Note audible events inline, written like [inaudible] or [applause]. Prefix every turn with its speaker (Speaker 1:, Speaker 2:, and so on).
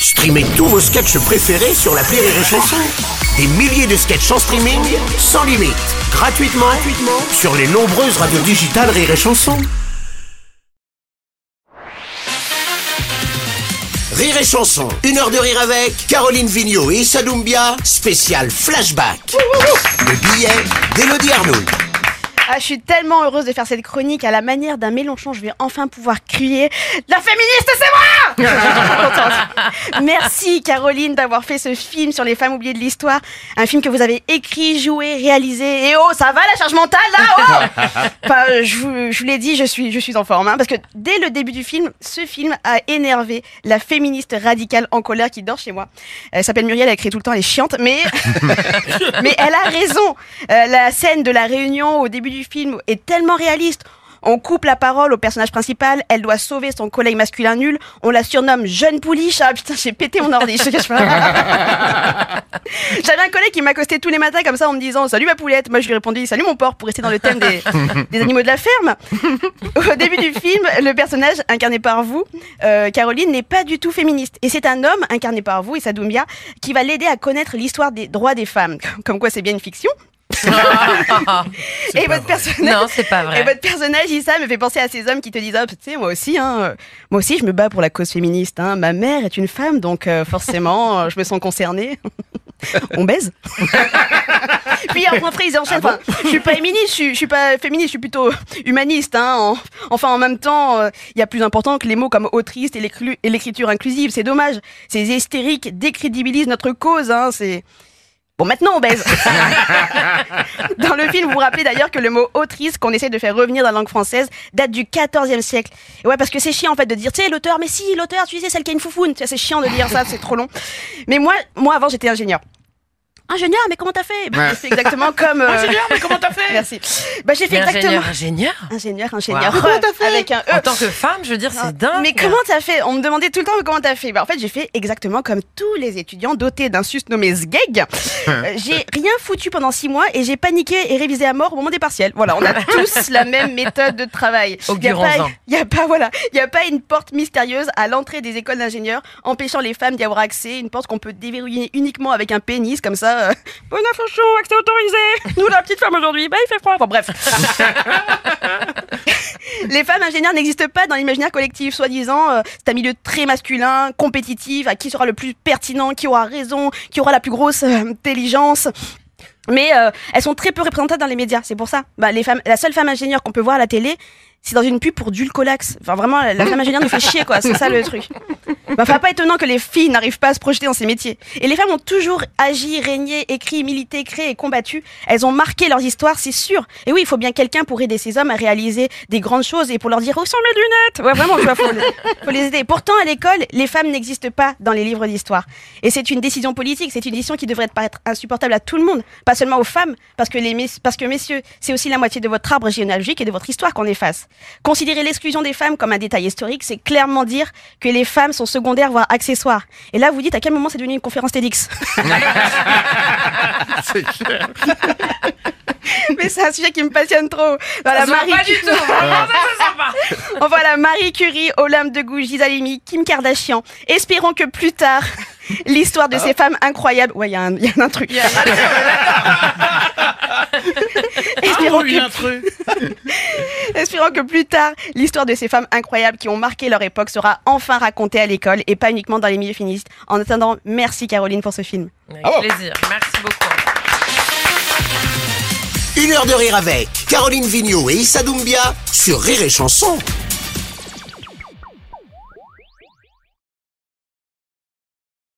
Speaker 1: Streamez tous vos sketchs préférés sur la Rire et Chanson. Des milliers de sketchs en streaming, sans limite, gratuitement, gratuitement sur les nombreuses radios digitales Rire et Chanson. Rire et Chanson, une heure de rire avec Caroline Vigneault et Issa Doumbia, spécial flashback. Le billet d'Elodie Arnould.
Speaker 2: Ah, je suis tellement heureuse de faire cette chronique à la manière d'un Mélenchon. Je vais enfin pouvoir crier La féministe, c'est moi [laughs] Merci Caroline d'avoir fait ce film sur les femmes oubliées de l'histoire. Un film que vous avez écrit, joué, réalisé. Et oh, ça va la charge mentale là? Oh [laughs] Enfin, euh, je vous, je vous l'ai dit, je suis, je suis en forme. hein, parce que dès le début du film, ce film a énervé la féministe radicale en colère qui dort chez moi. Elle s'appelle Muriel, elle crie tout le temps, elle est chiante, mais, [laughs] mais elle a raison. Euh, la scène de la réunion au début du film est tellement réaliste. On coupe la parole au personnage principal, elle doit sauver son collègue masculin nul, on la surnomme jeune pouliche. Ah putain, j'ai pété mon ordi. J'avais un collègue qui m'accostait tous les matins comme ça en me disant Salut ma poulette. Moi je lui répondis Salut mon porc pour rester dans le thème des, [laughs] des animaux de la ferme. Au début du film, le personnage incarné par vous, euh, Caroline, n'est pas du tout féministe. Et c'est un homme incarné par vous, Issa Doumbia, qui va l'aider à connaître l'histoire des droits des femmes. Comme quoi c'est bien une fiction. [laughs] et votre personnage,
Speaker 3: Non, c'est pas vrai.
Speaker 2: et votre personnage, Issa, me fait penser à ces hommes qui te disent, ah, tu sais, moi aussi, hein, euh, moi aussi, je me bats pour la cause féministe. Hein. Ma mère est une femme, donc euh, forcément, [laughs] euh, je me sens concernée. [laughs] On baise. Puis après, ils enchaînent. Enfin, je suis pas féministe, je suis, je suis pas féministe, je suis plutôt humaniste. Hein. En- enfin, en même temps, euh, il y a plus important que les mots comme autrice et l'écru- et l'écriture inclusive. C'est dommage. Ces hystériques décrédibilisent notre cause. Hein. C'est Bon, maintenant on baise. [laughs] dans le film, vous vous rappelez d'ailleurs que le mot autrice qu'on essaie de faire revenir dans la langue française date du 14e siècle. Et ouais, parce que c'est chiant en fait de dire, tu sais, l'auteur, mais si, l'auteur, tu sais, celle qui a une foufoune. Tu sais, c'est chiant de dire ça, c'est trop long. Mais moi, moi avant, j'étais ingénieur. Ingénieur, mais comment t'as fait bah, C'est exactement comme. euh,
Speaker 4: Ingénieur, mais comment t'as fait
Speaker 2: Merci. Bah, j'ai fait
Speaker 3: Mais
Speaker 2: exactement.
Speaker 3: ingénieur, ingénieur.
Speaker 2: Ingénieur, ingénieur.
Speaker 3: Wow.
Speaker 2: Comment t'as fait Avec un E.
Speaker 3: En tant que femme, je veux dire, c'est dingue.
Speaker 2: Mais comment t'as fait On me demandait tout le temps mais comment t'as fait. Bah, en fait, j'ai fait exactement comme tous les étudiants dotés d'un sus nommé SGEG. [laughs] J'ai rien foutu pendant six mois et j'ai paniqué et révisé à mort au moment des partiels. Voilà, on a [laughs] tous la même méthode de travail. Il y a a pas, voilà, il y a pas une porte mystérieuse à l'entrée des écoles d'ingénieurs empêchant les femmes d'y avoir accès. Une porte qu'on peut déverrouiller uniquement avec un pénis comme ça. Euh, Bonne info accès autorisé. Nous la petite femme aujourd'hui, bah il fait froid. Bon bref. [laughs] Les femmes ingénieurs n'existent pas dans l'imaginaire collectif, soi-disant. euh, c'est un milieu très masculin, compétitif, à qui sera le plus pertinent, qui aura raison, qui aura la plus grosse euh, intelligence. Mais euh, elles sont très peu représentées dans les médias, c'est pour ça. Bah, les femmes, la seule femme ingénieure qu'on peut voir à la télé, c'est dans une pub pour Dulcolax. Enfin, vraiment, la femme ingénieure nous fait chier, quoi. C'est ça le truc. Bah, enfin, pas étonnant que les filles n'arrivent pas à se projeter dans ces métiers. Et les femmes ont toujours agi, régné, écrit, milité, créé et combattu. Elles ont marqué leurs histoires, c'est sûr. Et oui, il faut bien quelqu'un pour aider ces hommes à réaliser des grandes choses et pour leur dire où sont mes lunettes Ouais, vraiment, vois, faut, les- faut les aider. Pourtant, à l'école, les femmes n'existent pas dans les livres d'histoire. Et c'est une décision politique, c'est une décision qui devrait paraître insupportable à tout le monde, pas seulement aux femmes, parce que, les parce que messieurs, c'est aussi la moitié de votre arbre généalogique et de votre histoire qu'on efface. Considérer l'exclusion des femmes comme un détail historique, c'est clairement dire que les femmes sont secondaires, voire accessoires. Et là, vous dites à quel moment c'est devenu une conférence TEDx [laughs] Mais c'est un sujet qui me passionne trop. Voilà,
Speaker 3: Ça
Speaker 2: Marie
Speaker 3: pas du tout. Vraiment, ça pas. [laughs]
Speaker 2: Marie Curie, Olympe de Gouges, Gisèle Halimi, Kim Kardashian. Espérons que plus tard, [laughs] l'histoire de ces femmes incroyables. Ouais, il y, a un- il y a un truc. Espérons
Speaker 4: Ah, oui,
Speaker 2: que
Speaker 4: un truc.
Speaker 2: Espérons que plus tard, l'histoire de ces femmes incroyables qui ont marqué leur époque sera enfin racontée à l'école et pas uniquement dans les milieux féministes. En attendant, merci Caroline pour ce film.
Speaker 3: Avec
Speaker 4: Ah bon
Speaker 3: plaisir. Merci beaucoup.
Speaker 1: Une heure de rire avec Caroline Vigneault et Issa Doumbia sur Rire et Chanson.